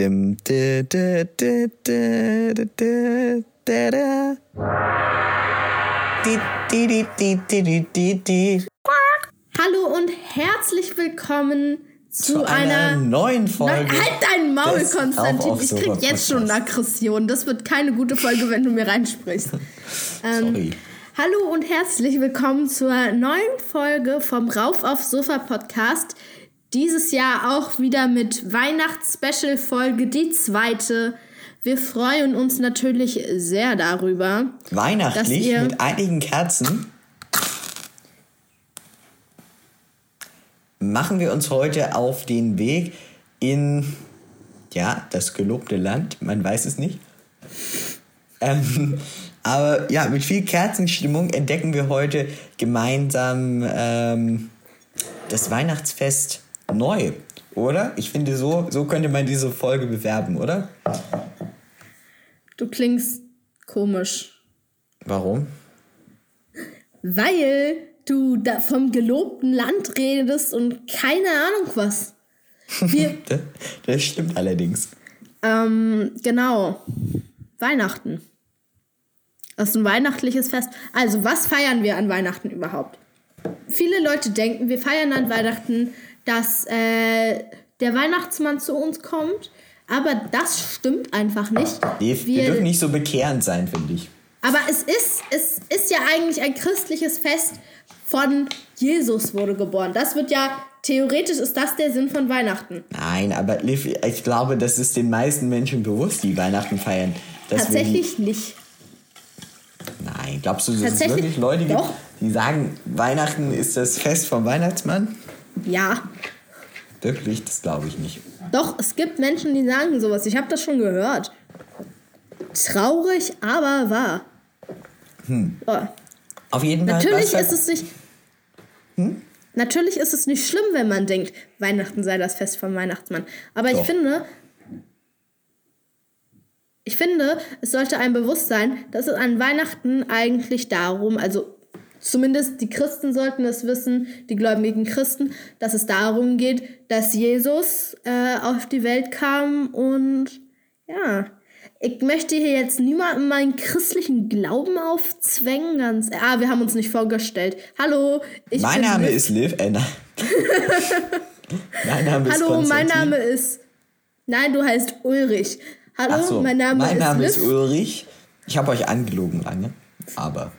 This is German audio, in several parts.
dem. Hallo und herzlich willkommen zu, zu einer, einer, neuen Folge. Nein, halt dein Maul, Konstantin. Ich krieg jetzt Podcast. schon Aggression. Das wird keine gute Folge, wenn du mir reinsprichst. Ähm, Hallo und herzlich willkommen zur neuen Folge vom Rauf auf Sofa Podcast. Dieses Jahr auch wieder mit Weihnachts-Special-Folge, die zweite. Wir freuen uns natürlich sehr darüber. Weihnachtlich mit einigen Kerzen machen wir uns heute auf den Weg in ja das gelobte Land. Man weiß es nicht. Ähm, aber ja, mit viel Kerzenstimmung entdecken wir heute gemeinsam ähm, das Weihnachtsfest neu, oder? Ich finde, so, so könnte man diese Folge bewerben, oder? Du klingst komisch. Warum? Weil du da vom gelobten Land redest und keine Ahnung was. Wir, Das, das stimmt allerdings. ähm, genau. Weihnachten. Das ist ein weihnachtliches Fest. Also, was feiern wir an Weihnachten überhaupt? Viele Leute denken, wir feiern an Weihnachten, dass äh, der Weihnachtsmann zu uns kommt. Aber das stimmt einfach nicht. Wir, wir Wir- dürfen nicht so bekehrend sein, finde ich. Aber es ist, es ist ja eigentlich ein christliches Fest von Jesus wurde geboren. Das wird ja, theoretisch ist das der Sinn von Weihnachten. Nein, aber Liv, ich glaube, das ist den meisten Menschen bewusst, die Weihnachten feiern. dass wir Tatsächlich nicht. Nein, glaubst du, dass es Tatsächlich- wirklich Leute gibt, die sagen, Weihnachten ist das Fest vom Weihnachtsmann? Ja. Wirklich, das glaube ich nicht. Doch, es gibt Menschen, die sagen sowas. Ich habe das schon gehört. Traurig, aber wahr. So. Auf jeden Fall. Natürlich ist es nicht. Natürlich ist es nicht schlimm, wenn man denkt, Weihnachten sei das Fest vom Weihnachtsmann. Aber ich Doch. finde, ich finde, es sollte einem bewusst sein, dass es an Weihnachten eigentlich darum, also zumindest die Christen sollten es wissen, die gläubigen Christen, dass es darum geht, dass Jesus äh, auf die Welt kam und ja. Ich möchte hier jetzt niemandem meinen christlichen Glauben aufzwängen. Ganz, ah, wir haben uns nicht vorgestellt. Hallo, ich mein bin Name Liv. ist Liv. Äh, nein. mein Name ist Hallo, mein. Name ist. Nein, du heißt Ulrich. Hallo, so, mein Name ist Name Liv. ist Ulrich. Ich habe euch angelogen lange, aber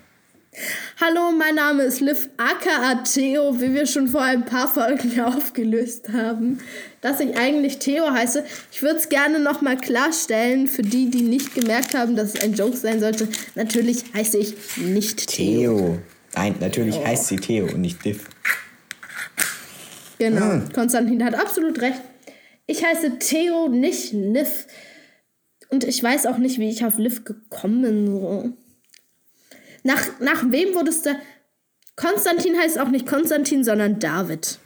Hallo, mein Name ist Liv aka Theo, wie wir schon vor ein paar Folgen aufgelöst haben, dass ich eigentlich Theo heiße. Ich würde es gerne nochmal klarstellen, für die, die nicht gemerkt haben, dass es ein Joke sein sollte. Natürlich heiße ich nicht Theo. Theo. Nein, natürlich heißt sie Theo und nicht Liv. Genau, Hm. Konstantin hat absolut recht. Ich heiße Theo, nicht Liv. Und ich weiß auch nicht, wie ich auf Liv gekommen bin. So. Nach, nach wem wurdest du. Konstantin heißt auch nicht Konstantin, sondern David.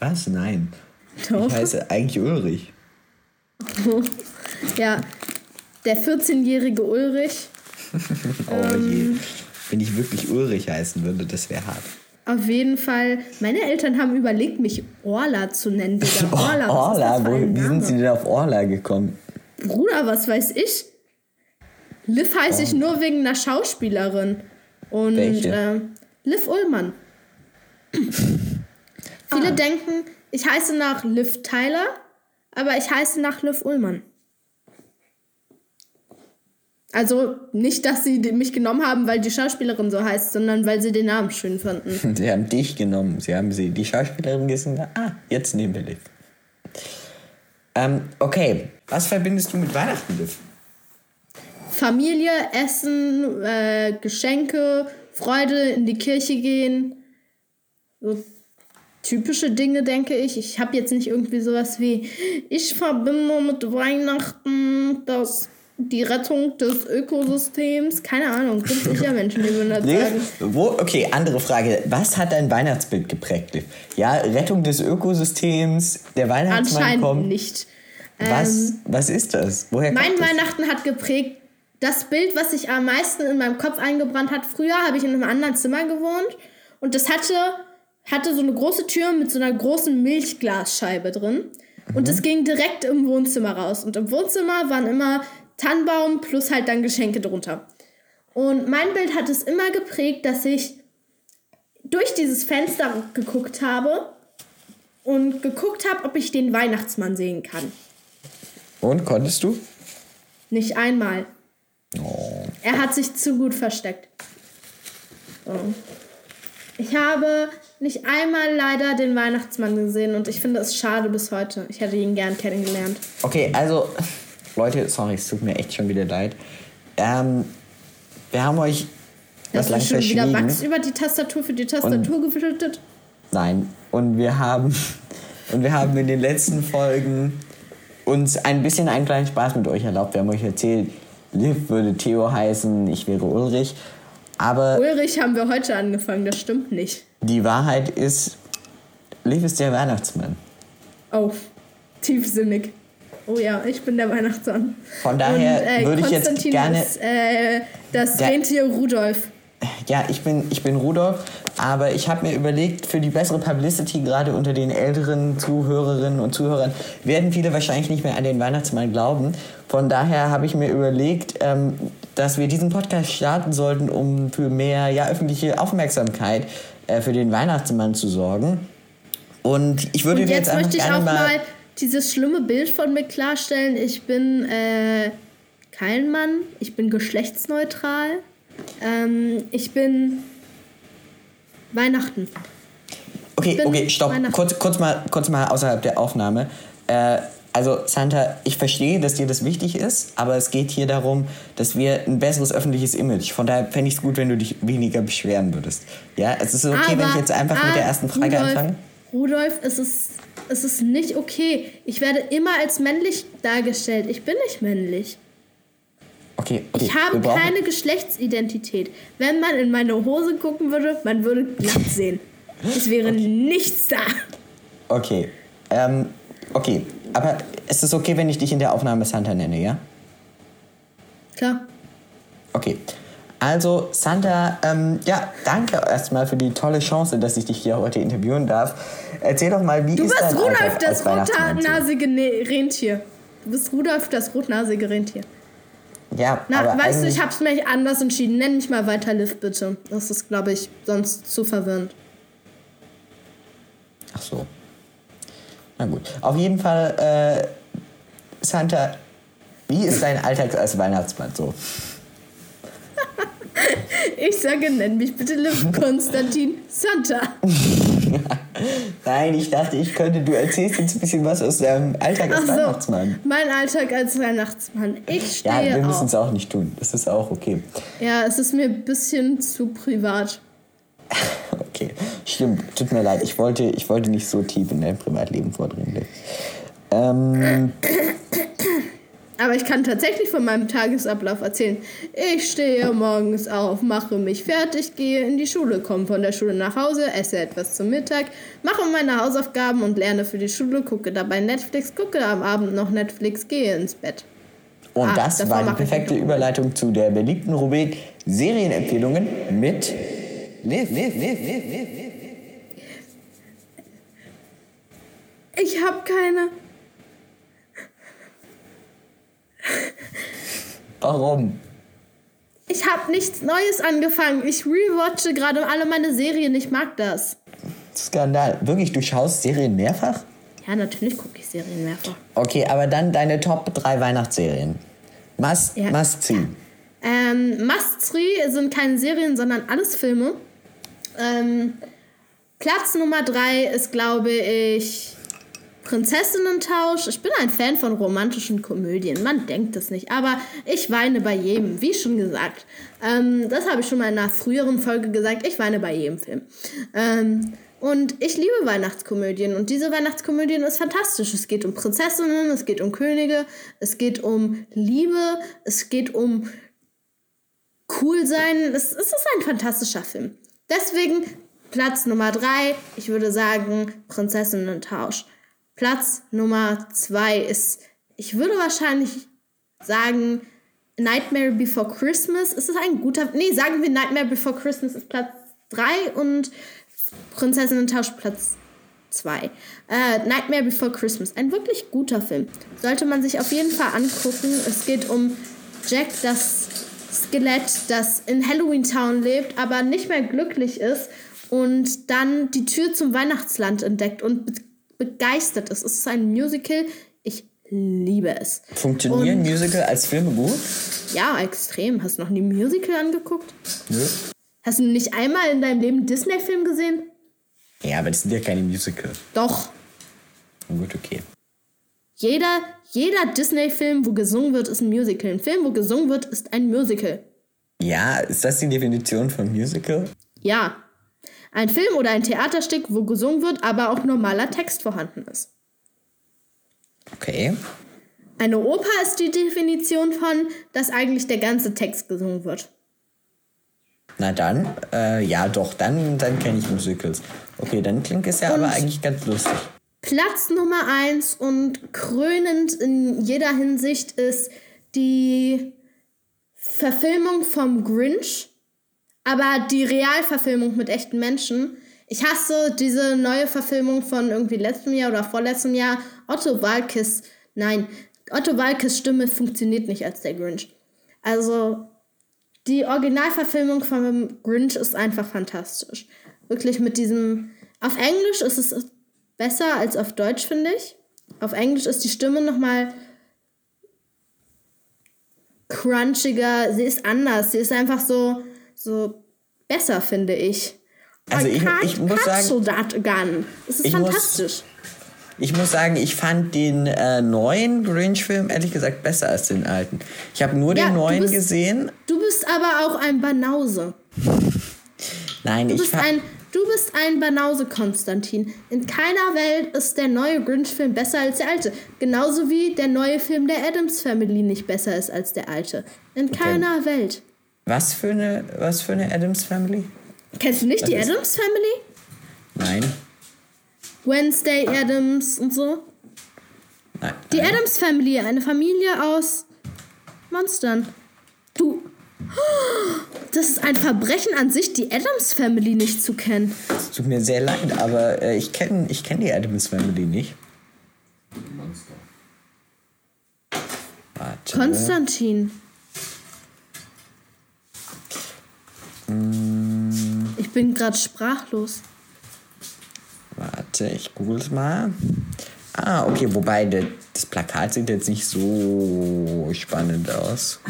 Was? Nein. Doch. Ich heiße eigentlich Ulrich. Ja, der 14-jährige Ulrich. Oh Ähm. je. Wenn ich wirklich Ulrich heißen würde, das wäre hart. Auf jeden Fall. Meine Eltern haben überlegt, mich Orla zu nennen. Digga. Orla, Orla, wo, wie sind? Sie denn auf Orla gekommen? Bruder, was weiß ich? Liv heiße ich nur wegen einer Schauspielerin. Und äh, Liv Ullmann. Viele Ah. denken, ich heiße nach Liv Tyler, aber ich heiße nach Liv Ullmann. Also nicht, dass sie mich genommen haben, weil die Schauspielerin so heißt, sondern weil sie den Namen schön fanden. Sie haben dich genommen. Sie haben sie, die Schauspielerin gesehen. Ah, jetzt nehmen wir Liv. Ähm, okay. Was verbindest du mit Weihnachten, Liv? Familie, Essen, äh, Geschenke, Freude, in die Kirche gehen. So typische Dinge, denke ich. Ich habe jetzt nicht irgendwie sowas wie, ich verbinde mit Weihnachten das, die Rettung des Ökosystems. Keine Ahnung, gibt sicher Menschen, die würden das sagen. Liv? Wo, okay, andere Frage. Was hat dein Weihnachtsbild geprägt, Liv? Ja, Rettung des Ökosystems, der Weihnachtsmann Anscheinend kommt. nicht. Was, was ist das? Woher Mein kommt das? Weihnachten hat geprägt das Bild, was sich am meisten in meinem Kopf eingebrannt hat. Früher habe ich in einem anderen Zimmer gewohnt und das hatte, hatte so eine große Tür mit so einer großen Milchglasscheibe drin. Und es ging direkt im Wohnzimmer raus. Und im Wohnzimmer waren immer Tannenbaum plus halt dann Geschenke drunter. Und mein Bild hat es immer geprägt, dass ich durch dieses Fenster geguckt habe und geguckt habe, ob ich den Weihnachtsmann sehen kann. Und konntest du? Nicht einmal. Oh. Er hat sich zu gut versteckt. So. Ich habe nicht einmal leider den Weihnachtsmann gesehen und ich finde es schade bis heute. Ich hätte ihn gern kennengelernt. Okay, also, Leute, sorry, es tut mir echt schon wieder leid. Ähm, wir haben euch das lang schon wieder Wachs über die Tastatur für die Tastatur geschüttet? Nein. Und wir haben und wir haben in den letzten Folgen uns ein bisschen einen kleinen Spaß mit euch erlaubt. Wir haben euch erzählt, Liv würde Theo heißen, ich wäre Ulrich. Aber Ulrich haben wir heute angefangen, das stimmt nicht. Die Wahrheit ist, Liv ist der Weihnachtsmann. Oh, tiefsinnig. Oh ja, ich bin der Weihnachtsmann. Von daher Und, äh, würde ich jetzt gerne ist, äh, das Rentier Rudolf ja, ich bin, ich bin Rudolf, aber ich habe mir überlegt, für die bessere Publicity, gerade unter den älteren Zuhörerinnen und Zuhörern, werden viele wahrscheinlich nicht mehr an den Weihnachtsmann glauben. Von daher habe ich mir überlegt, ähm, dass wir diesen Podcast starten sollten, um für mehr ja, öffentliche Aufmerksamkeit äh, für den Weihnachtsmann zu sorgen. Und ich würde und jetzt, jetzt möchte ich auch mal dieses schlimme Bild von mir klarstellen. Ich bin äh, kein Mann, ich bin geschlechtsneutral. Ähm, ich bin Weihnachten. Okay, okay, stopp. Kurz, kurz, mal, kurz mal außerhalb der Aufnahme. Äh, also Santa, ich verstehe, dass dir das wichtig ist, aber es geht hier darum, dass wir ein besseres öffentliches Image. Von daher fände ich es gut, wenn du dich weniger beschweren würdest. Ja, es ist okay, aber, wenn ich jetzt einfach ah, mit der ah, ersten Frage Rudolf, anfange. Rudolf, es ist, es ist nicht okay. Ich werde immer als männlich dargestellt. Ich bin nicht männlich. Okay, okay. Ich habe keine Geschlechtsidentität. Wenn man in meine Hose gucken würde, man würde glatt sehen. Es wäre okay. nichts da. Okay. Ähm, okay. Aber ist es okay, wenn ich dich in der Aufnahme Santa nenne, ja? Klar. Okay. Also, Santa, ähm, ja, danke erstmal für die tolle Chance, dass ich dich hier heute interviewen darf. Erzähl doch mal, wie du ist dein Du bist Rudolf, das rotnasige Rentier. Du bist Rudolf, das rotnasige Rentier. Ja, Na, aber weißt du, ich habe es mir anders entschieden. Nenn mich mal weiter Liv, bitte. Das ist, glaube ich, sonst zu verwirrend. Ach so. Na gut. Auf jeden Fall, äh, Santa, wie ist dein Alltag als Weihnachtsmann so? ich sage, nenn mich bitte Liv Konstantin Santa. Nein, ich dachte, ich könnte, du erzählst jetzt ein bisschen was aus deinem Alltag als so, Weihnachtsmann. Mein Alltag als Weihnachtsmann. Ich stehe Ja, wir müssen es auch nicht tun. Das ist auch okay. Ja, es ist mir ein bisschen zu privat. okay, stimmt. Tut mir leid. Ich wollte, ich wollte nicht so tief in dein Privatleben vordringen. Ähm, aber ich kann tatsächlich von meinem Tagesablauf erzählen. Ich stehe morgens auf, mache mich fertig, gehe in die Schule, komme von der Schule nach Hause, esse etwas zum Mittag, mache meine Hausaufgaben und lerne für die Schule, gucke dabei Netflix, gucke am Abend noch Netflix, gehe ins Bett. Und ah, das war die perfekte Überleitung zu der beliebten Rubrik Serienempfehlungen mit Liv, Liv, Liv, Liv, Liv. Ich habe keine. Warum? Ich habe nichts Neues angefangen. Ich rewatche gerade alle meine Serien. Ich mag das. Skandal. Wirklich, du schaust Serien mehrfach? Ja, natürlich gucke ich Serien mehrfach. Okay, aber dann deine Top 3 Weihnachtsserien. Must, ja. must see. Ähm, must see sind keine Serien, sondern alles Filme. Ähm, Platz Nummer 3 ist, glaube ich, Prinzessinnentausch. Ich bin ein Fan von romantischen Komödien. Man denkt es nicht. Aber ich weine bei jedem, wie schon gesagt. Ähm, das habe ich schon mal in einer früheren Folge gesagt. Ich weine bei jedem Film. Ähm, und ich liebe Weihnachtskomödien. Und diese Weihnachtskomödien ist fantastisch. Es geht um Prinzessinnen, es geht um Könige, es geht um Liebe, es geht um cool sein. Es, es ist ein fantastischer Film. Deswegen Platz Nummer drei. Ich würde sagen Prinzessinnentausch. Platz Nummer zwei ist, ich würde wahrscheinlich sagen, Nightmare Before Christmas. Ist es ein guter. Nee, sagen wir Nightmare Before Christmas ist Platz 3 und Prinzessinnen Tausch Platz 2. Äh, Nightmare Before Christmas. Ein wirklich guter Film. Sollte man sich auf jeden Fall angucken. Es geht um Jack, das Skelett, das in Halloween Town lebt, aber nicht mehr glücklich ist und dann die Tür zum Weihnachtsland entdeckt und begeistert ist. Es ist ein Musical. Ich liebe es. Funktionieren und, Musical als Filme gut? Ja, extrem. Hast du noch nie Musical angeguckt? Nö. Hast du nicht einmal in deinem Leben einen Disney-Film gesehen? Ja, aber das sind ja keine Musical. Doch. Gut, okay. Jeder, jeder Disney-Film, wo gesungen wird, ist ein Musical. Ein Film, wo gesungen wird, ist ein Musical. Ja, ist das die Definition von Musical? Ja. Ein Film oder ein Theaterstück, wo gesungen wird, aber auch normaler Text vorhanden ist. Okay. Eine Oper ist die Definition von, dass eigentlich der ganze Text gesungen wird. Na dann, äh, ja doch, dann, dann kenne ich Musicals. Okay, dann klingt es ja und aber eigentlich ganz lustig. Platz Nummer eins und krönend in jeder Hinsicht ist die Verfilmung vom Grinch, aber die Realverfilmung mit echten Menschen. Ich hasse diese neue Verfilmung von irgendwie letztem Jahr oder vorletztem Jahr. Otto Walkes, nein, Otto Walkes Stimme funktioniert nicht als der Grinch. Also die Originalverfilmung von Grinch ist einfach fantastisch. Wirklich mit diesem. Auf Englisch ist es besser als auf Deutsch, finde ich. Auf Englisch ist die Stimme nochmal crunchiger. Sie ist anders. Sie ist einfach so, so besser, finde ich. Also ich, ich muss sagen, that again. Es ist fantastisch. Muss, ich muss sagen, ich fand den äh, neuen Grinch-Film ehrlich gesagt besser als den alten. Ich habe nur ja, den neuen bist, gesehen. Du bist aber auch ein Banause. Nein, du ich bist ein Du bist ein Banause, Konstantin. In keiner Welt ist der neue Grinch-Film besser als der alte. Genauso wie der neue Film der Adams Family nicht besser ist als der alte. In keiner okay. Welt. Was für eine, was für eine Adams Family? Kennst du nicht was die Adams Family? Nein. Wednesday Adams und so? Nein. Die nein. Adams Family, eine Familie aus Monstern. Du, das ist ein Verbrechen an sich, die Adams Family nicht zu kennen. Es tut mir sehr leid, aber äh, ich kenne ich kenn die Adams Family nicht. Warte. Konstantin. Mm. Ich bin gerade sprachlos. Warte, ich google es mal. Ah, okay, wobei das Plakat sieht jetzt nicht so spannend aus.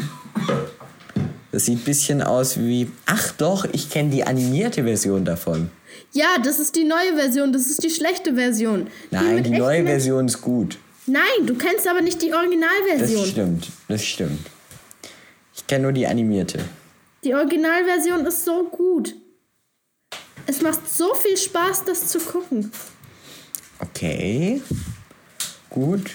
Das sieht ein bisschen aus wie. Ach doch, ich kenne die animierte Version davon. Ja, das ist die neue Version, das ist die schlechte Version. Nein, die, die neue Version ist gut. Nein, du kennst aber nicht die Originalversion. Das stimmt, das stimmt. Ich kenne nur die animierte. Die Originalversion ist so gut. Es macht so viel Spaß, das zu gucken. Okay. Gut,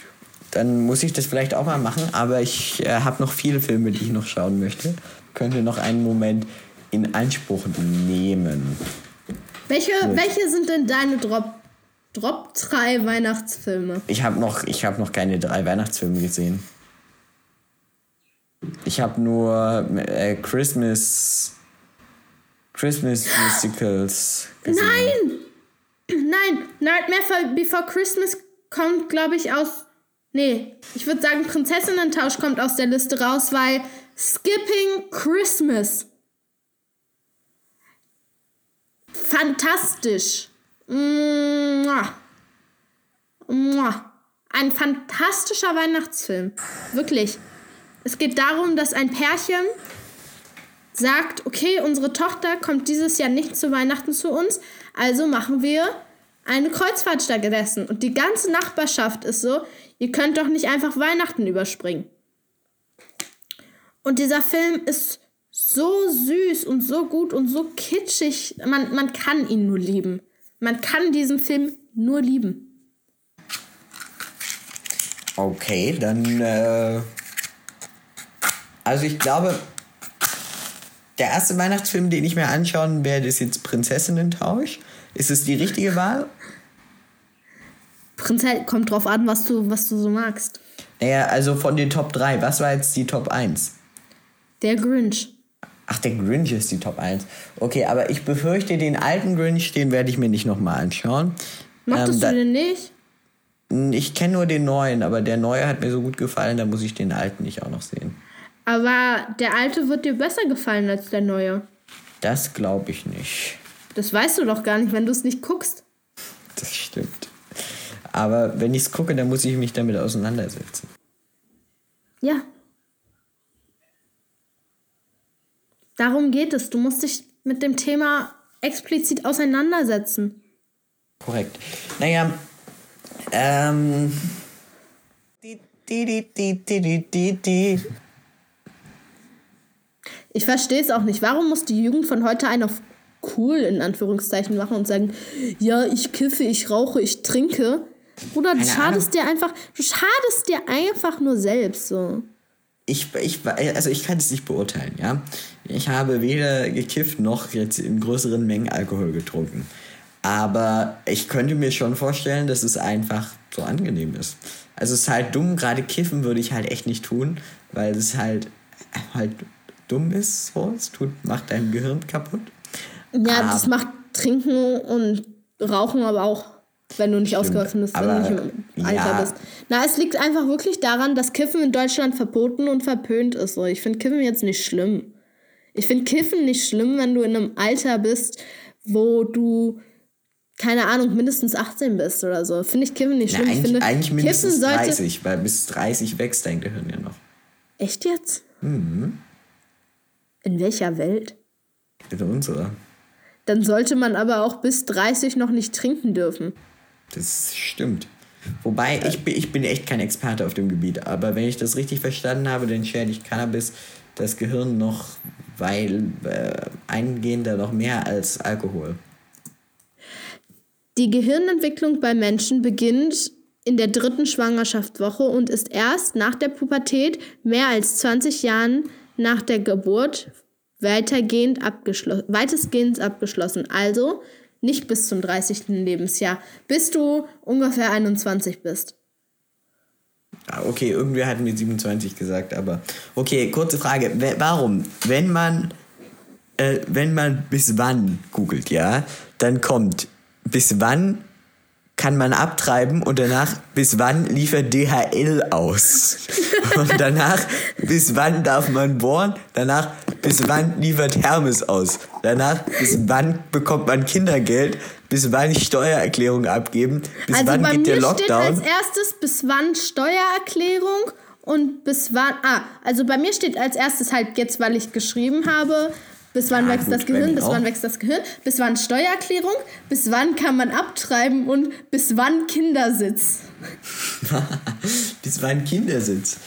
dann muss ich das vielleicht auch mal machen, aber ich äh, habe noch viele Filme, die ich noch schauen möchte könnte noch einen Moment in Anspruch nehmen. Welche, welche sind denn deine Drop, Drop 3 Weihnachtsfilme? Ich habe noch, hab noch keine drei Weihnachtsfilme gesehen. Ich habe nur äh, Christmas Christmas Musicals gesehen. Nein! Nein, Nightmare Before Christmas kommt, glaube ich, aus. Nee, ich würde sagen, Prinzessinnen-Tausch kommt aus der Liste raus, weil Skipping Christmas. Fantastisch. Mua. Mua. Ein fantastischer Weihnachtsfilm. Wirklich. Es geht darum, dass ein Pärchen sagt, okay, unsere Tochter kommt dieses Jahr nicht zu Weihnachten zu uns, also machen wir eine Kreuzfahrt stattdessen. Und die ganze Nachbarschaft ist so, ihr könnt doch nicht einfach Weihnachten überspringen. Und dieser Film ist so süß und so gut und so kitschig. Man, man kann ihn nur lieben. Man kann diesen Film nur lieben. Okay, dann. Äh also ich glaube, der erste Weihnachtsfilm, den ich mir anschauen werde, ist jetzt Prinzessinnen-Tausch. Ist es die richtige Wahl? Prinzess kommt drauf an, was du, was du so magst. Naja, also von den Top 3, was war jetzt die Top 1? Der Grinch. Ach, der Grinch ist die Top 1. Okay, aber ich befürchte, den alten Grinch, den werde ich mir nicht nochmal anschauen. Mochtest Ähm, da- du den nicht? Ich kenne nur den neuen, aber der neue hat mir so gut gefallen, da muss ich den alten nicht auch noch sehen. Aber der alte wird dir besser gefallen als der neue. Das glaube ich nicht. Das weißt du doch gar nicht, wenn du es nicht guckst. Das stimmt. Aber wenn ich es gucke, dann muss ich mich damit auseinandersetzen. Ja. Darum geht es. Du musst dich mit dem Thema explizit auseinandersetzen. Korrekt. Naja, ähm. Die, die, die, die, die, die, die, die. Ich verstehe es auch nicht. Warum muss die Jugend von heute einen auf cool in Anführungszeichen machen und sagen, ja, ich kiffe, ich rauche, ich trinke? Bruder, du schadest dir einfach, du schadest dir einfach nur selbst so. Ich, ich, also ich kann es nicht beurteilen, ja. Ich habe weder gekifft noch jetzt in größeren Mengen Alkohol getrunken. Aber ich könnte mir schon vorstellen, dass es einfach so angenehm ist. Also es ist halt dumm, gerade kiffen würde ich halt echt nicht tun, weil es halt halt dumm ist, so. Es tut, macht dein Gehirn kaputt. Ja, Ah. das macht Trinken und Rauchen aber auch, wenn du nicht ausgewachsen bist, wenn aber, du nicht im Alter ja. bist. Na, es liegt einfach wirklich daran, dass Kiffen in Deutschland verboten und verpönt ist. So. Ich finde Kiffen jetzt nicht schlimm. Ich finde Kiffen nicht schlimm, wenn du in einem Alter bist, wo du, keine Ahnung, mindestens 18 bist oder so. Finde ich Kiffen nicht schlimm. ich eigentlich, finde, eigentlich mindestens Kiffen sollte. 30, weil bis 30 wächst dein Gehirn ja noch. Echt jetzt? Mhm. In welcher Welt? In unserer. Dann sollte man aber auch bis 30 noch nicht trinken dürfen. Das stimmt. Wobei, ich bin, ich bin echt kein Experte auf dem Gebiet, aber wenn ich das richtig verstanden habe, dann schädigt Cannabis das Gehirn noch, weil äh, eingehender noch mehr als Alkohol. Die Gehirnentwicklung bei Menschen beginnt in der dritten Schwangerschaftswoche und ist erst nach der Pubertät, mehr als 20 Jahren nach der Geburt, weitergehend abgeschlossen, weitestgehend abgeschlossen. Also nicht bis zum 30. Lebensjahr, bis du ungefähr 21 bist. Ah, Okay, irgendwer hat mir 27 gesagt, aber okay, kurze Frage. Warum, wenn man, äh, wenn man bis wann googelt, ja, dann kommt bis wann kann man abtreiben und danach bis wann liefert DHL aus. Und danach bis wann darf man bohren, danach bis wann liefert Hermes aus. Danach bis wann bekommt man Kindergeld, bis wann Steuererklärung abgeben, bis also wann bei geht der mir steht als Lockdown. erstes bis wann Steuererklärung und bis wann. Ah, also bei mir steht als erstes halt jetzt, weil ich geschrieben habe, bis wann Ja, wächst gut, das Gehirn, bis wann wächst das Gehirn, bis wann Steuererklärung, bis wann kann man abtreiben und bis wann Kindersitz. bis wann Kindersitz.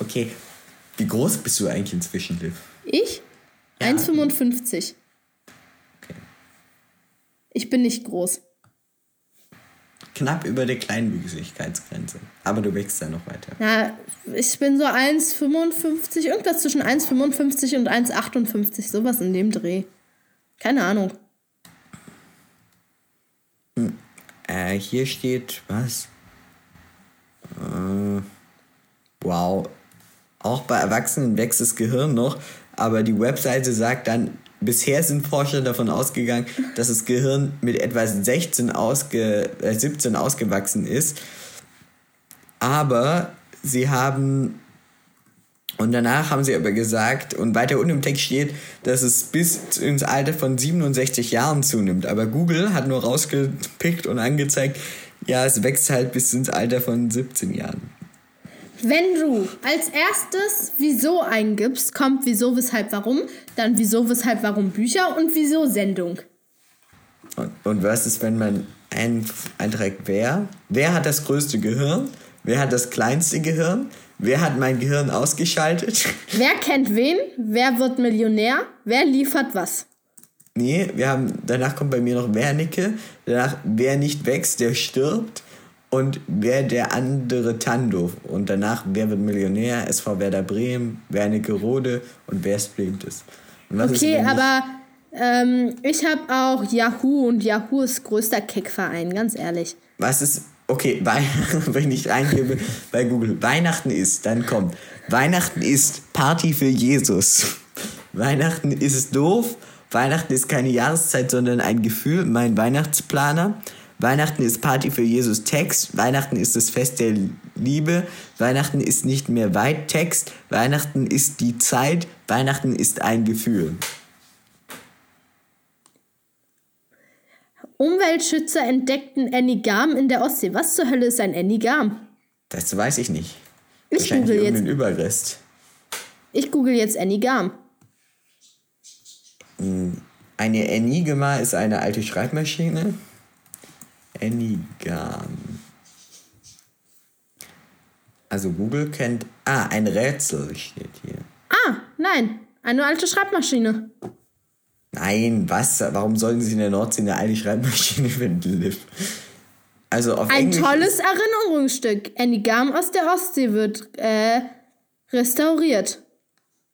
Okay, wie groß bist du eigentlich inzwischen, Liv? Ich? Ja. 1,55. Okay. Ich bin nicht groß. Knapp über der Kleinwüchsigkeitsgrenze. Aber du wächst dann noch weiter. Na, ich bin so 1,55, irgendwas zwischen 1,55 und 1,58, sowas in dem Dreh. Keine Ahnung. Äh, hier steht, was? Äh, wow. Auch bei Erwachsenen wächst das Gehirn noch, aber die Webseite sagt dann, bisher sind Forscher davon ausgegangen, dass das Gehirn mit etwa 16 ausge, äh, 17 ausgewachsen ist. Aber sie haben und danach haben sie aber gesagt, und weiter unten im Text steht, dass es bis ins Alter von 67 Jahren zunimmt. Aber Google hat nur rausgepickt und angezeigt, ja, es wächst halt bis ins Alter von 17 Jahren. Wenn du als erstes wieso eingibst, kommt wieso, weshalb, warum, dann wieso, weshalb, warum Bücher und wieso Sendung. Und, und was ist, wenn man ein, einträgt, wer? Wer hat das größte Gehirn? Wer hat das kleinste Gehirn? Wer hat mein Gehirn ausgeschaltet? Wer kennt wen? Wer wird Millionär? Wer liefert was? Nee, wir haben, danach kommt bei mir noch Wernicke, danach wer nicht wächst, der stirbt und wer der andere Tandorf und danach wer wird Millionär, SV Werder Bremen, Wernicke Rode und wer streamt es. Okay, aber ähm, ich habe auch Yahoo und Yahoo ist größter Kickverein, ganz ehrlich. Was ist, okay, Wei- wenn ich eingebe bei Google, Weihnachten ist, dann kommt, Weihnachten ist Party für Jesus. Weihnachten ist doof, Weihnachten ist keine Jahreszeit, sondern ein Gefühl, mein Weihnachtsplaner. Weihnachten ist Party für Jesus Text. Weihnachten ist das Fest der Liebe. Weihnachten ist nicht mehr weit Text. Weihnachten ist die Zeit. Weihnachten ist ein Gefühl. Umweltschützer entdeckten Enigam in der Ostsee. Was zur Hölle ist ein Enigam? Das weiß ich nicht. Ich google jetzt. Überrest. Ich google jetzt Enigam. Eine Enigma ist eine alte Schreibmaschine. Enigam. Also Google kennt. Ah, ein Rätsel steht hier. Ah, nein, eine alte Schreibmaschine. Nein, was? Warum sollen sie in der Nordsee eine alte Schreibmaschine finden? Also auf Ein Englisch tolles Erinnerungsstück. Enigam aus der Ostsee wird äh, restauriert.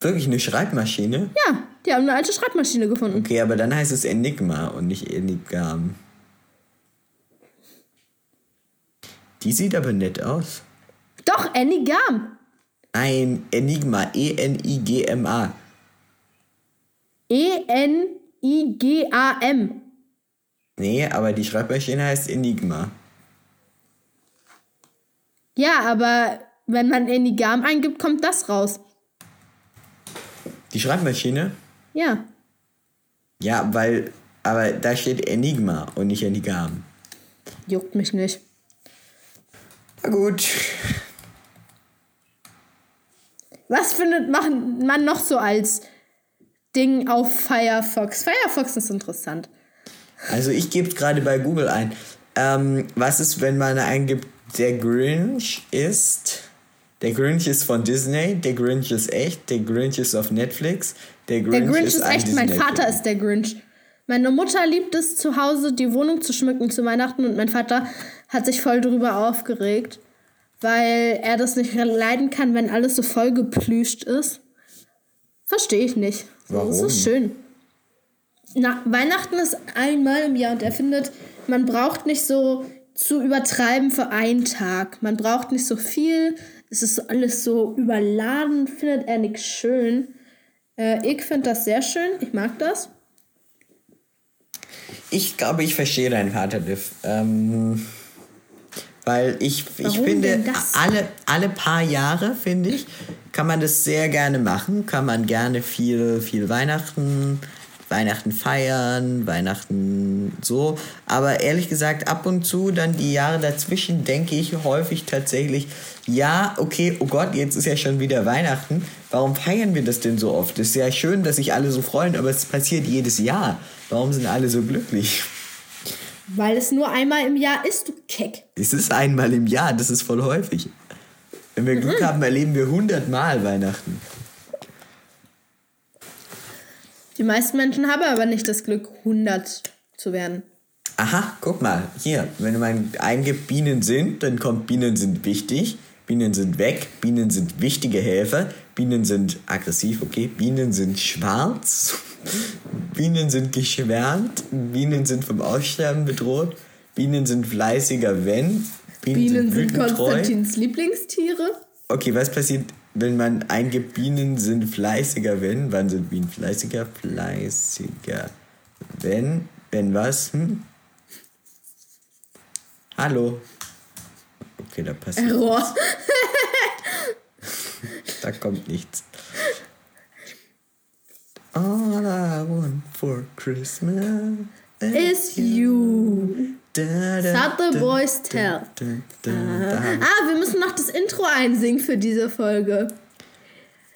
wirklich eine Schreibmaschine? Ja, die haben eine alte Schreibmaschine gefunden. Okay, aber dann heißt es Enigma und nicht Enigam. Die sieht aber nett aus. Doch, Enigam. Ein Enigma, E E-N-I-G-M-A. E E-N-I-G-A-M. Nee, aber die Schreibmaschine heißt Enigma. Ja, aber wenn man Enigam eingibt, kommt das raus. Die Schreibmaschine? Ja. Ja, weil, aber da steht Enigma und nicht Enigam. Juckt mich nicht. Na gut. Was findet man noch so als Ding auf Firefox? Firefox ist interessant. Also ich gebe gerade bei Google ein. Ähm, was ist, wenn man eingibt, der Grinch ist... Der Grinch ist von Disney, der Grinch ist echt, der Grinch ist auf Netflix, der Grinch, Der Grinch ist ein echt, mein. Vater ist der Grinch. Meine Mutter liebt es zu Hause, die Wohnung zu schmücken zu Weihnachten und mein Vater hat sich voll drüber aufgeregt, weil er das nicht leiden kann, wenn alles so voll geplüscht ist. Verstehe ich nicht. So, Das Warum? ist schön. Na, Weihnachten ist einmal im Jahr und er findet, man braucht nicht so zu übertreiben für einen Tag. Man braucht nicht so viel. Es ist alles so überladen, findet er nicht schön. Äh, ich finde das sehr schön. Ich mag das. Ich glaube, ich verstehe deinen Vater, Liv. Ähm, weil ich, ich finde, alle, alle paar Jahre, finde ich, kann man das sehr gerne machen. Kann man gerne viel, viel Weihnachten, Weihnachten feiern, Weihnachten so. Aber ehrlich gesagt, ab und zu, dann die Jahre dazwischen, denke ich häufig tatsächlich, ja, okay, oh Gott, jetzt ist ja schon wieder Weihnachten. Warum feiern wir das denn so oft? Es ist ja schön, dass sich alle so freuen, aber es passiert jedes Jahr. Warum sind alle so glücklich? Weil es nur einmal im Jahr ist, du Keck. Es ist einmal im Jahr, das ist voll häufig. Wenn wir Glück haben, erleben wir hundertmal Weihnachten. Die meisten Menschen haben aber nicht das Glück, 100 zu werden. Aha, guck mal, hier, wenn man eingibt, Bienen sind, dann kommt Bienen sind wichtig, Bienen sind weg, Bienen sind wichtige Helfer, Bienen sind aggressiv, okay, Bienen sind schwarz, Bienen sind geschwärmt, Bienen sind vom Aussterben bedroht, Bienen sind fleißiger, wenn, Bienen, Bienen sind sind. Konstantins Lieblingstiere. Okay, was passiert, wenn man eingibt, Bienen sind fleißiger, wenn? Wann sind Bienen fleißiger? Fleißiger, wenn? Wenn was? Hm? Hallo? Okay, da passiert, Error. da kommt nichts. All I want for Christmas Is you. Da, da, da, boys tell. da, da. Ah, wir müssen noch das Intro einsingen für diese Folge.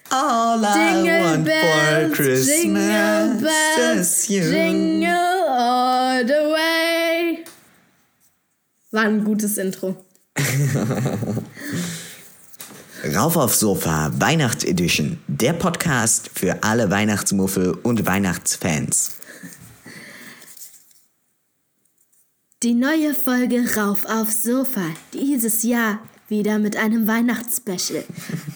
All I Jingle want for bells, jingle Christmas bells, is you. jingle all the way. War ein gutes Intro. Rauf aufs Sofa Weihnachtsedition, der Podcast für alle Weihnachtsmuffel und Weihnachtsfans. Die neue Folge Rauf aufs Sofa. Dieses Jahr wieder mit einem Weihnachtsspecial.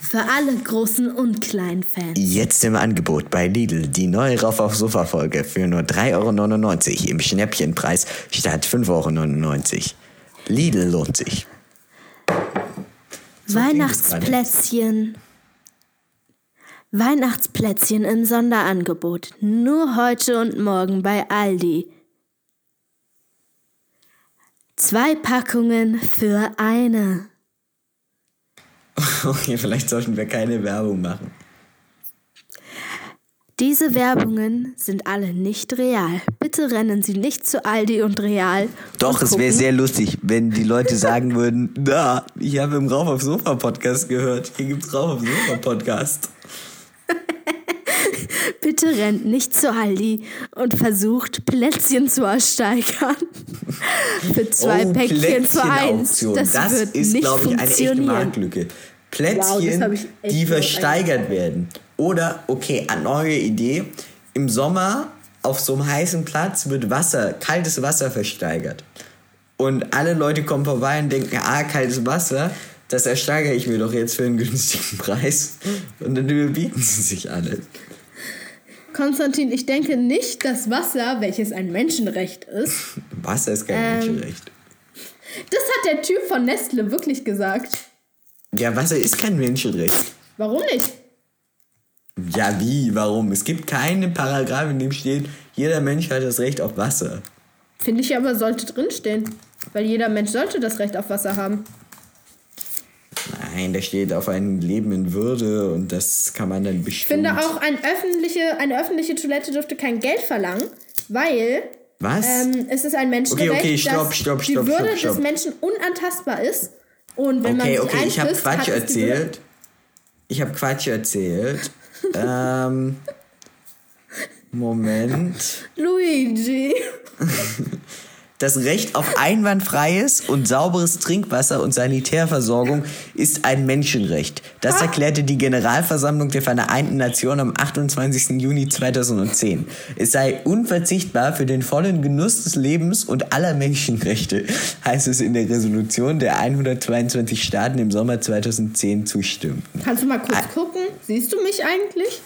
Für alle großen und kleinen Fans. Jetzt im Angebot bei Lidl die neue Rauf aufs Sofa Folge für nur 3,99 Euro im Schnäppchenpreis statt 5,99 Euro. Lidl lohnt sich. So. Weihnachtsplätzchen. Weihnachtsplätzchen im Sonderangebot. Nur heute und morgen bei Aldi. Zwei Packungen für eine. Okay, vielleicht sollten wir keine Werbung machen. Diese Werbungen sind alle nicht real. Bitte rennen Sie nicht zu Aldi und Real. Doch, und es wäre sehr lustig, wenn die Leute sagen würden, da, ich habe im Rauf auf Sofa Podcast gehört. Hier gibt's Rauf auf Sofa Podcast. Bitte rennt nicht zu Aldi und versucht Plätzchen zu ersteigern. Für zwei Päckchen für eins. Das, Das, wird ist, nicht glaube ich, eine echte funktionieren. Marktlücke. Wow, Plätzchen, echt die versteigert werden. Oder, okay, eine neue Idee. Im Sommer auf so einem heißen Platz wird Wasser, kaltes Wasser versteigert. Und alle Leute kommen vorbei und denken, ah, kaltes Wasser, das ersteigere ich mir doch jetzt für einen günstigen Preis. Und dann überbieten sie sich alle. Konstantin, ich denke nicht, dass Wasser, welches ein Menschenrecht ist, Wasser ist kein Ähm. Menschenrecht. das hat der Typ von Nestle wirklich gesagt. Ja, Wasser ist kein Menschenrecht. Warum nicht? Ja, wie? Warum? Es gibt keinen Paragraph, in dem steht, jeder Mensch hat das Recht auf Wasser. Finde ich aber, sollte drinstehen. Weil jeder Mensch sollte das Recht auf Wasser haben. Nein, da steht auf ein Leben in Würde und das kann man dann Ich finde auch, ein öffentliche, eine öffentliche Toilette dürfte kein Geld verlangen, weil Was? ähm, es ist ein Menschenrecht, Okay, okay, stopp, dass stopp, die stopp, Würde stopp, stopp. des Menschen unantastbar ist. Und wenn okay, man okay, ich habe Quatsch erzählt. Ich habe Quatsch erzählt. ähm, Moment. Luigi. Das Recht auf einwandfreies und sauberes Trinkwasser und Sanitärversorgung ist ein Menschenrecht. Das erklärte die Generalversammlung der Vereinten Nationen am 28. Juni 2010. Es sei unverzichtbar für den vollen Genuss des Lebens und aller Menschenrechte, heißt es in der Resolution der 122 Staaten im Sommer 2010 zustimmten. Kannst du mal kurz Ah. gucken? Siehst du mich eigentlich?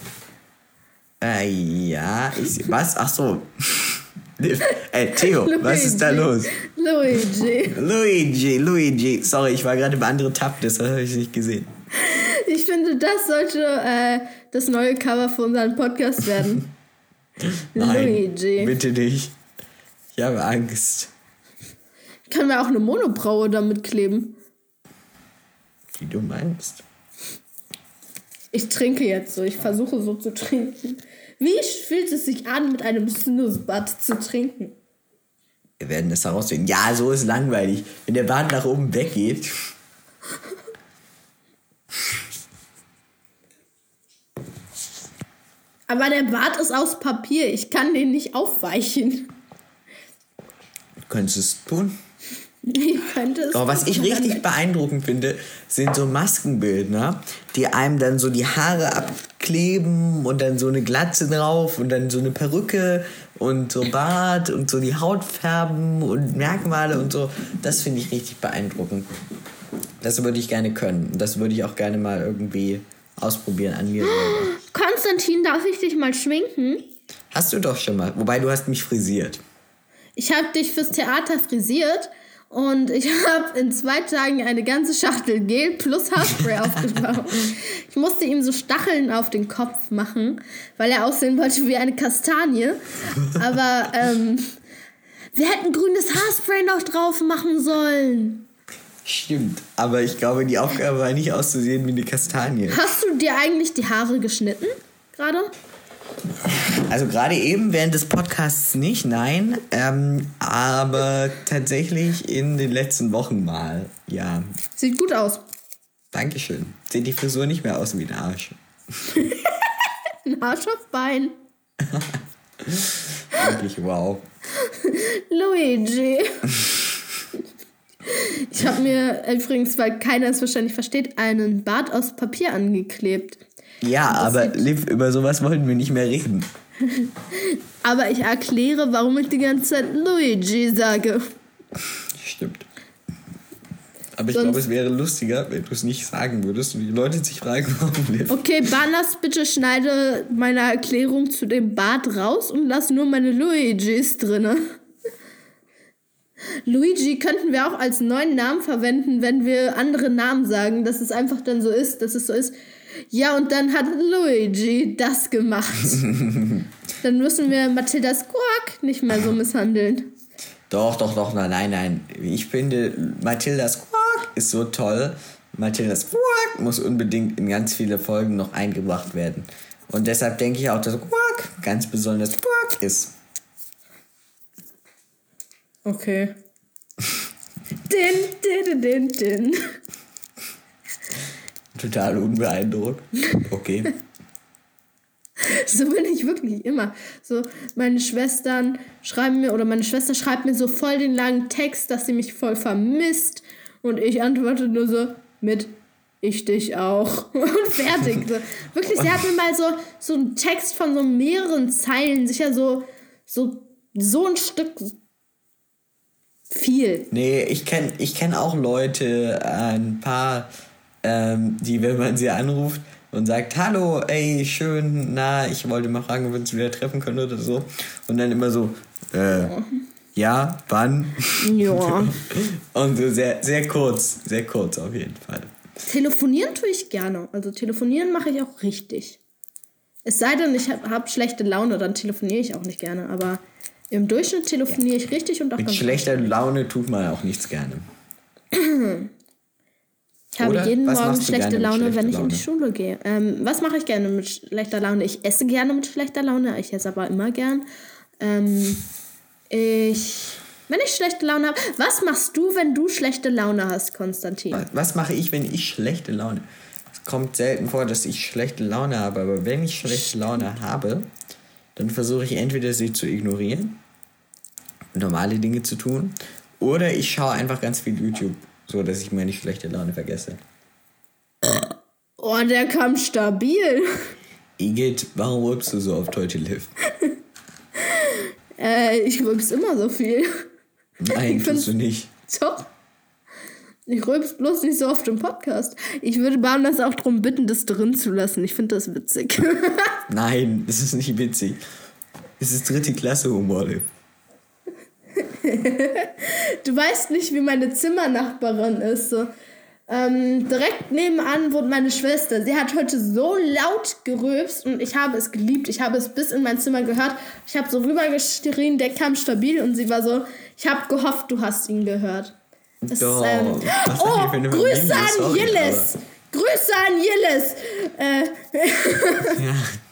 Äh, ja, ich, was? Ach so. Ey, Theo, was ist da los? Luigi. Luigi, Luigi. Sorry, ich war gerade im anderen Tab, das habe ich nicht gesehen. Ich finde, das sollte äh, das neue Cover für unseren Podcast werden. Luigi. bitte nicht. Ich habe Angst. Können wir auch eine Monobraue damit kleben? Wie du meinst. Ich trinke jetzt so. Ich versuche so zu trinken. Wie fühlt es sich an, mit einem Snooze-Bud zu trinken? Wir werden das herausfinden. Ja, so ist langweilig. Wenn der Bart nach oben weggeht. Aber der Bart ist aus Papier. Ich kann den nicht aufweichen. Könntest du es tun? Ich könnte es. Aber was ich richtig beeindruckend finde, sind so Maskenbildner, die einem dann so die Haare abkleben und dann so eine Glatze drauf und dann so eine Perücke und so Bart und so die Haut färben und Merkmale und so. Das finde ich richtig beeindruckend. Das würde ich gerne können. Das würde ich auch gerne mal irgendwie ausprobieren an mir selber. Konstantin, darf ich dich mal schminken? Hast du doch schon mal. Wobei du hast mich frisiert. Ich habe dich fürs Theater frisiert und ich habe in zwei Tagen eine ganze Schachtel Gel plus Haarspray aufgebaut. Ich musste ihm so Stacheln auf den Kopf machen, weil er aussehen wollte wie eine Kastanie. Aber ähm, wir hätten grünes Haarspray noch drauf machen sollen. Stimmt. Aber ich glaube, die Aufgabe war nicht auszusehen wie eine Kastanie. Hast du dir eigentlich die Haare geschnitten gerade? Also gerade eben während des Podcasts nicht, nein. Ähm, aber tatsächlich in den letzten Wochen mal. Ja. Sieht gut aus. Dankeschön. Sieht die Frisur nicht mehr aus wie ein Arsch. Ein Arsch auf Bein. Wirklich wow. Luigi. Ich habe mir übrigens, weil keiner es wahrscheinlich versteht, einen Bart aus Papier angeklebt. Ja, aber Liv, über sowas wollten wir nicht mehr reden. Aber ich erkläre, warum ich die ganze Zeit Luigi sage. Stimmt. Aber ich Sonst- glaube, es wäre lustiger, wenn du es nicht sagen würdest und die Leute sich fragen, warum Liv. Okay, Banas, bitte schneide meine Erklärung zu dem Bart raus und lass nur meine Luigis drinne. Luigi könnten wir auch als neuen Namen verwenden, wenn wir andere Namen sagen, dass es einfach dann so ist, dass es so ist. Ja, und dann hat Luigi das gemacht. dann müssen wir Mathildas Quark nicht mehr so misshandeln. Doch, doch, doch, nein, nein, nein. Ich finde, Mathildas Quack ist so toll. Mathildas Quack muss unbedingt in ganz viele Folgen noch eingebracht werden. Und deshalb denke ich auch, dass Quack ganz besonders Quack ist. Okay. din, din, din, din. Total unbeeindruckt. Okay. So bin ich wirklich immer. So, meine Schwestern schreiben mir, oder meine Schwester schreibt mir so voll den langen Text, dass sie mich voll vermisst. Und ich antworte nur so mit ich dich auch. Und fertig. So. Wirklich, sie hat mir mal so, so einen Text von so mehreren Zeilen, sicher so, so, so ein Stück viel. Nee, ich kenne ich kenn auch Leute, ein paar, ähm, die, wenn man sie anruft und sagt, hallo, ey, schön, na, ich wollte mal fragen, ob wir uns wieder treffen können oder so. Und dann immer so, äh, ja, wann? Ja. und so sehr, sehr kurz, sehr kurz auf jeden Fall. Telefonieren tue ich gerne. Also telefonieren mache ich auch richtig. Es sei denn, ich habe hab schlechte Laune, dann telefoniere ich auch nicht gerne. Aber im Durchschnitt telefoniere ich richtig und auch Mit ganz schlechter Laune tut man auch nichts gerne. Ich habe Oder? jeden Morgen schlechte Laune, schlechter wenn ich in die Laune? Schule gehe. Ähm, was mache ich gerne mit schlechter Laune? Ich esse gerne mit schlechter Laune. Ich esse aber immer gern. Ähm, ich, wenn ich schlechte Laune habe. Was machst du, wenn du schlechte Laune hast, Konstantin? Was, was mache ich, wenn ich schlechte Laune? Es kommt selten vor, dass ich schlechte Laune habe, aber wenn ich schlechte Laune habe, dann versuche ich entweder sie zu ignorieren, normale Dinge zu tun, oder ich schaue einfach ganz viel YouTube, so dass ich meine schlechte Laune vergesse. Oh, der kam stabil. Igitt, warum rülpst du so auf Toy Live? Äh, ich rülps immer so viel. Nein, Ich tust du nicht. Doch. Ich rülps bloß nicht so oft im Podcast. Ich würde Barnas auch darum bitten, das drin zu lassen. Ich finde das witzig. Nein, das ist nicht witzig. Es ist dritte Klasse Humor. Liv. Du weißt nicht, wie meine Zimmernachbarin ist. So. Ähm, direkt nebenan wohnt meine Schwester. Sie hat heute so laut gerülpst und ich habe es geliebt. Ich habe es bis in mein Zimmer gehört. Ich habe so rübergeschrien, der kam stabil und sie war so, ich habe gehofft, du hast ihn gehört. Das, ähm, oh, für eine Grüße an Sorry, Jillis. Grüße an Jillis. Äh,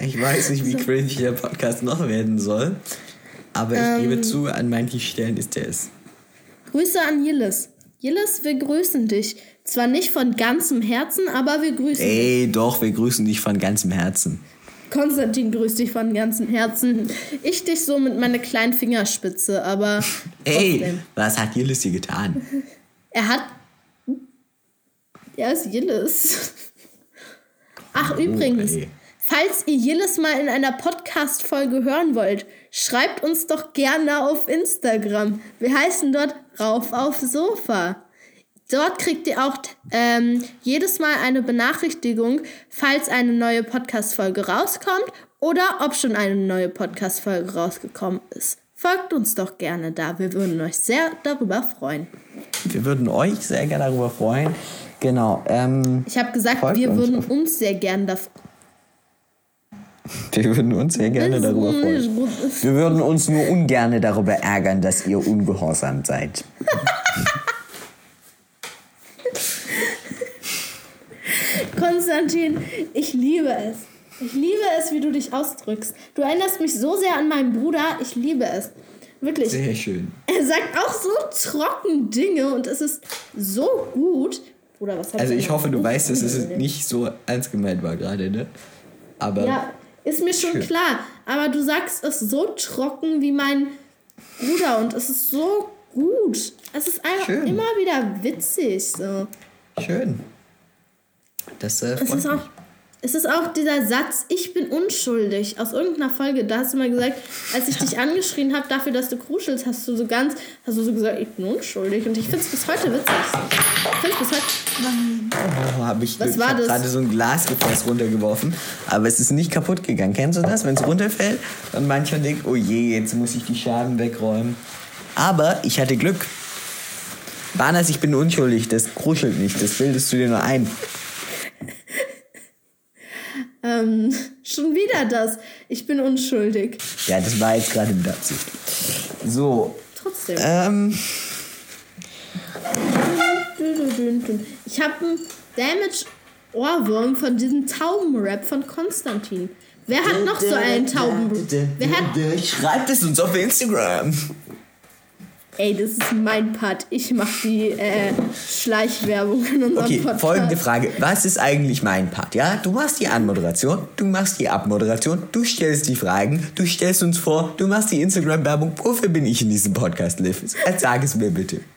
Ich weiß nicht, wie cringe der Podcast noch werden soll. Aber ich Ähm. gebe zu, an manchen Stellen ist er es. Grüße an Jillis. Jillis, wir grüßen dich. Zwar nicht von ganzem Herzen, aber wir grüßen dich. Ey, doch, wir grüßen dich von ganzem Herzen. Konstantin grüßt dich von ganzem Herzen. Ich dich so mit meiner kleinen Fingerspitze, aber Ey, trotzdem. was hat Jillis dir getan? Er hat. Er ist Jillis. Ach, übrigens, ey. falls ihr Jillis mal in einer Podcast-Folge hören wollt, schreibt uns doch gerne auf Instagram. Wir heißen dort Rauf auf Sofa. Dort kriegt ihr auch ähm, jedes Mal eine Benachrichtigung, falls eine neue Podcast-Folge rauskommt oder ob schon eine neue Podcast-Folge rausgekommen ist. Folgt uns doch gerne da. Wir würden euch sehr darüber freuen. Wir würden euch sehr gerne darüber freuen. Genau, ähm, Ich habe gesagt, wir uns würden uns sehr gern dafür. wir würden uns sehr gerne darüber freuen. Wir würden uns nur ungerne darüber ärgern, dass ihr ungehorsam seid. Konstantin, ich liebe es. Ich liebe es, wie du dich ausdrückst. Du erinnerst mich so sehr an meinen Bruder. Ich liebe es. Wirklich. Sehr schön. Er sagt auch so trocken Dinge und es ist so gut. Bruder, was hab Also ich hoffe, du weißt, dass es nicht so ernst gemeint war gerade, ne? Aber Ja, ist mir schon Schön. klar. Aber du sagst es so trocken wie mein Bruder und es ist so gut. Es ist einfach Schön. immer wieder witzig. So. schön. Das äh, Es freut ist, mich. auch, es ist auch dieser Satz, ich bin unschuldig, aus irgendeiner Folge. Da hast du mal gesagt, als ich dich angeschrien habe dafür, dass du kruschelst, hast du so ganz, hast du so gesagt, ich bin unschuldig. Und ich finde es bis heute witzig. Ich finde es bis heute. Oh, hab ich Was ich war hab das? gerade so ein Glasgefäß runtergeworfen, aber es ist nicht kaputt gegangen. Kennst du das, wenn es runterfällt und mancher denkt, oh je, jetzt muss ich die Scherben wegräumen. Aber ich hatte Glück. Banas, ich bin unschuldig, das kruschelt nicht, das bildest du dir nur ein. Ähm, schon wieder das. Ich bin unschuldig. Ja, das war jetzt gerade mit Absicht. So. Trotzdem. Ähm, Ich habe einen Damage Ohrwurm von diesem Taubenrap von Konstantin. Wer hat noch so einen Tauben? Wer hat. Schreibt es uns auf Instagram. Ey, das ist mein Part. Ich mache die äh, Schleichwerbung in unserem Okay, Podcast. folgende Frage. Was ist eigentlich mein Part? Ja, du machst die Anmoderation, du machst die Abmoderation, du stellst die Fragen, du stellst uns vor, du machst die Instagram-Werbung. Wofür bin ich in diesem Podcast, Liv? Sag es mir bitte.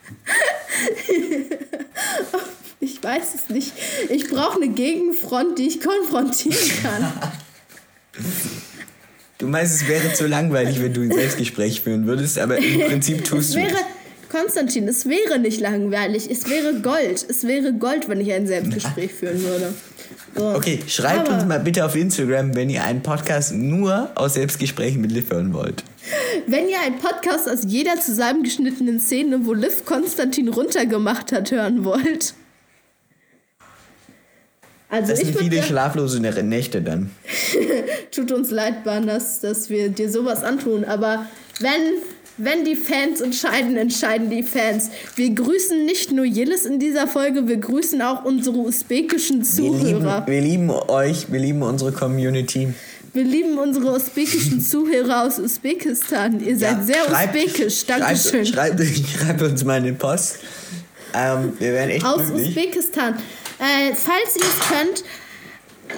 Ich weiß es nicht. Ich brauche eine Gegenfront, die ich konfrontieren kann. Du meinst, es wäre zu langweilig, wenn du ein Selbstgespräch führen würdest, aber im Prinzip tust es du wäre, Konstantin, es wäre nicht langweilig. Es wäre Gold. Es wäre Gold, wenn ich ein Selbstgespräch führen würde. So. Okay, schreibt Aber uns mal bitte auf Instagram, wenn ihr einen Podcast nur aus Selbstgesprächen mit Liv hören wollt. Wenn ihr einen Podcast aus jeder zusammengeschnittenen Szene, wo Liv Konstantin runtergemacht hat, hören wollt. Also Das ich sind viele sagen, schlaflose Nächte dann. tut uns leid, Bandas, dass wir dir sowas antun, aber wenn, wenn die Fans entscheiden, entscheiden die Fans. Wir grüßen nicht nur Yillis in dieser Folge, wir grüßen auch unsere usbekischen Wir lieben, Zuhörer. wir lieben euch, wir lieben unsere Community. Wir lieben unsere usbekischen Zuhörer aus Usbekistan. Ihr seid Ja, sehr schreibt- usbekisch. Dankeschön. Schreibt, schreibt, schreibt uns mal eine Post. Ähm, wir wären echt aus glücklich. Usbekistan. Äh, falls ihr es könnt,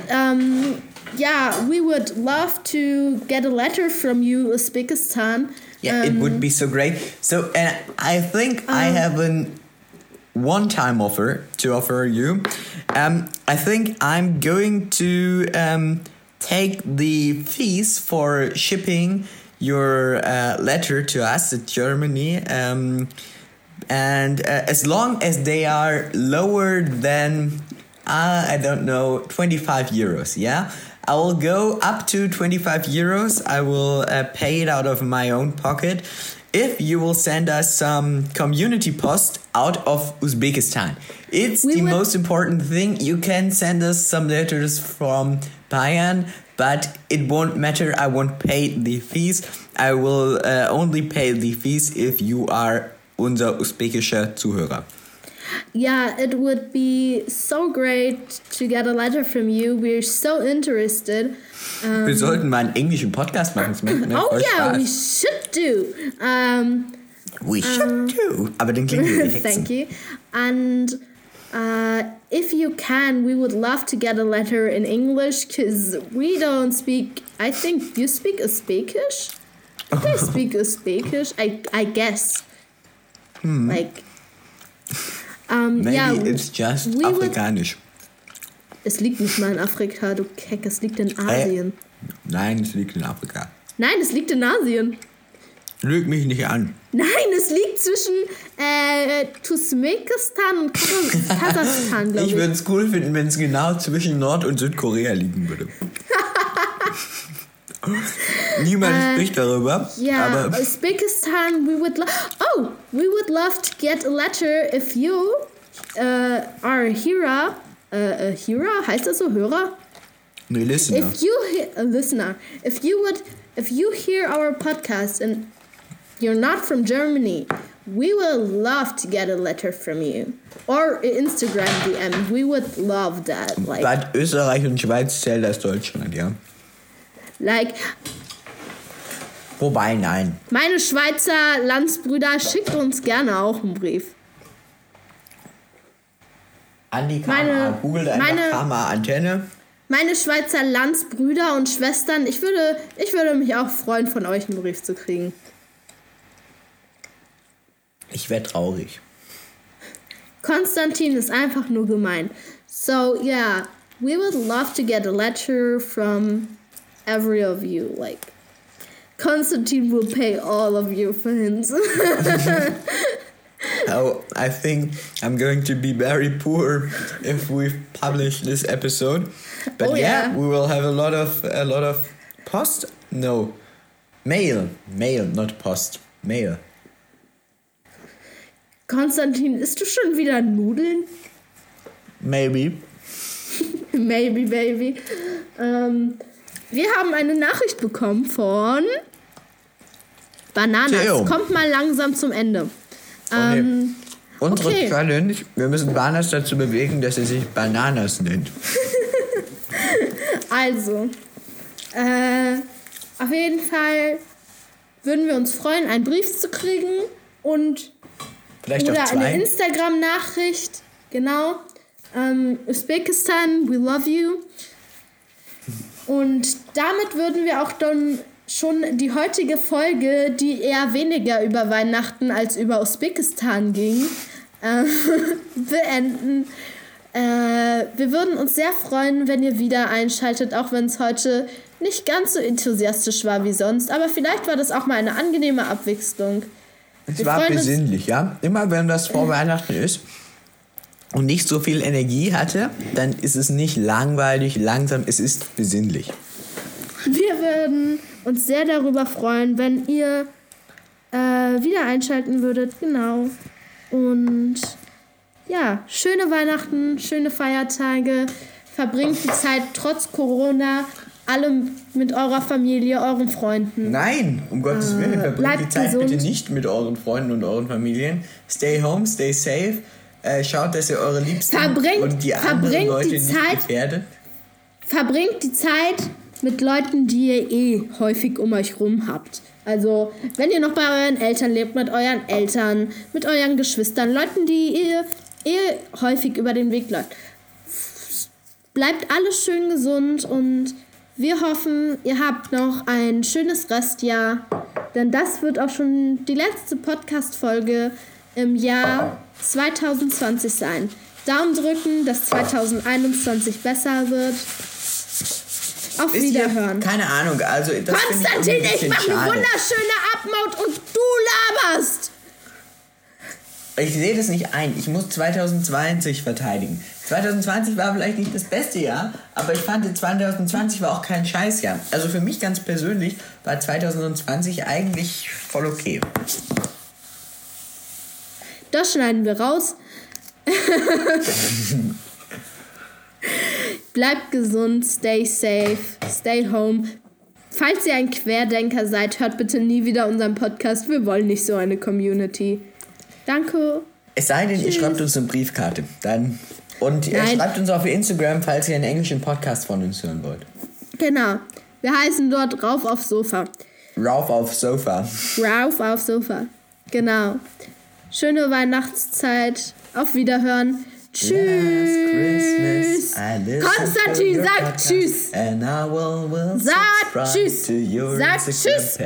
ähm, ja, we would love to get a letter from you, Uzbekistan. Yeah, it would be so great. So, and I think I have an one-time offer to offer you. Um, I think I'm going to um, take the fees for shipping your uh, letter to us at Germany. Um, and uh, as long as they are lower than uh, I don't know 25 euros, yeah. I will go up to 25 euros. I will uh, pay it out of my own pocket if you will send us some community post out of Uzbekistan. It's We the will- most important thing. You can send us some letters from Bayern, but it won't matter. I won't pay the fees. I will uh, only pay the fees if you are unser usbekischer Zuhörer. Yeah, it would be so great to get a letter from you. We're so interested. Wir sollten mal einen englischen Podcast machen. Das macht oh yeah, Spaß. we should do. Um, We should do. Aber dann klingen wir wie Thank you. And uh, if you can, we would love to get a letter in English because we don't speak. I think you speak Uzbekish. I speak Uzbekish. I I guess. Like. Um, Maybe yeah, it's just we would- afrikanisch. es liegt nicht mal in Afrika, du Keck, es liegt in Asien. Nein, es liegt in Afrika. Nein, es liegt in Asien. Lüg mich nicht an. Nein, es liegt zwischen äh, Turkmenistan und Kasach- Kasachstan, glaube Ich ich. würde es cool finden, wenn es genau zwischen Nord- und Südkorea liegen würde. Niemand spricht darüber. Yeah, Aber Uzbekistan, we would Oh, we would love to get a letter if you uh, are a Hira. Uh, a Hira? Heißt das so? Hörer? nee, listen. If you a listener, if you would, if you hear our podcast and you're not from Germany, we will love to get a letter from you or Instagram DM. We would love that. Like, Bad Österreich und Schweiz zählt als Deutschland, ja. like Wobei, nein. meine Schweizer Landsbrüder schickt uns gerne auch einen Brief. Andi KMA, Meine- googelt einfach meine- KMA Antenne. Meine Schweizer Landsbrüder und Schwestern, ich würde, ich würde mich auch freuen, von euch einen Brief zu kriegen. Ich wäre traurig. Konstantin ist einfach nur gemein. So, yeah, we would love to get a letter from every of you. Like, Konstantin will pay all of your fines. Oh, I think I'm going to be very poor if we publish this episode. But Oh, yeah, yeah. we will have a lot of a lot of post. No, mail, mail, not post, mail. Konstantin, isst du schon wieder Nudeln? Maybe. Maybe, baby. Ähm, wir haben eine Nachricht bekommen von Bananas. Theo. Kommt mal langsam zum Ende. Okay. Ähm, Unsere okay. Challenge, wir müssen Banas dazu bewegen, dass er sich Bananas nennt. Also, äh, auf jeden Fall würden wir uns freuen, einen Brief zu kriegen und Vielleicht oder auch eine. Instagram-Nachricht. Genau. Ähm, Usbekistan, we love you. Und damit würden wir auch dann schon die heutige Folge, die eher weniger über Weihnachten als über Usbekistan ging, äh, beenden. Äh, wir würden uns sehr freuen, wenn ihr wieder einschaltet, auch wenn es heute nicht ganz so enthusiastisch war wie sonst. Aber vielleicht war das auch mal eine angenehme Abwechslung. Es Wir war besinnlich, ja. Immer wenn das vor Weihnachten ist und nicht so viel Energie hatte, dann ist es nicht langweilig, langsam, es ist besinnlich. Wir würden uns sehr darüber freuen, wenn ihr äh, wieder einschalten würdet. Genau. Und ja, schöne Weihnachten, schöne Feiertage. Verbringt die Zeit trotz Corona alle mit eurer Familie, euren Freunden. Nein, um Gottes Willen, verbringt die Zeit gesund. bitte nicht mit euren Freunden und euren Familien. Stay home, stay safe. Äh, schaut, dass ihr eure Liebsten Verbringt- und die anderen Leute die nicht Zeit- gefährdet. Verbringt die Zeit mit Leuten, die ihr eh häufig um euch rum habt. Also, wenn ihr noch bei euren Eltern lebt, mit euren Eltern, mit euren Geschwistern, Leuten, die ihr eh häufig über den Weg läuft. Bleibt alles schön gesund und wir hoffen, ihr habt noch ein schönes Restjahr, denn das wird auch schon die letzte Podcast-Folge im Jahr 2020 sein. Daumen drücken, dass 2021 besser wird. Auf Wisst ihr, Wiederhören. Keine Ahnung, also das Konstantin, ich, ich mache eine wunderschöne Abmaut und du laberst. Ich sehe das nicht ein. Ich muss 2020 verteidigen. 2020 war vielleicht nicht das beste Jahr, aber ich fand 2020 war auch kein Scheißjahr. Also für mich ganz persönlich war 2020 eigentlich voll okay. Das schneiden wir raus. Bleibt gesund, stay safe, stay home. Falls ihr ein Querdenker seid, hört bitte nie wieder unseren Podcast. Wir wollen nicht so eine Community. Danke. Es sei denn, ihr schreibt uns eine Briefkarte. Dann und ihr Nein. schreibt uns auf Instagram, falls ihr einen englischen Podcast von uns hören wollt. Genau. Wir heißen dort Rauf auf Sofa. Rauf auf Sofa. Rauf auf Sofa. Genau. Schöne Weihnachtszeit. Auf Wiederhören. Tschüss. Konstantin, sag Tschüss. Sag Tschüss. To your Sag Tschüss.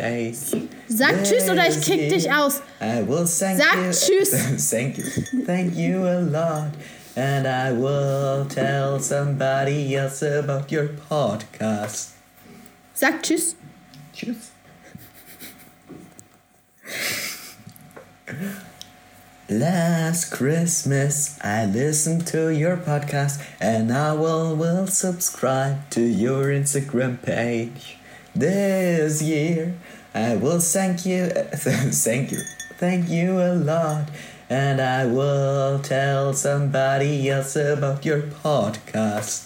Sag Tschüss oder ich kick dich aus. Sag you. Tschüss. thank you. Thank you a lot. And I will tell somebody else about your podcast. Sag Tschüss. Tschüss. Last Christmas I listened to your podcast and I will, will subscribe to your Instagram page. This year I will thank you, thank you, thank you a lot and I will tell somebody else about your podcast.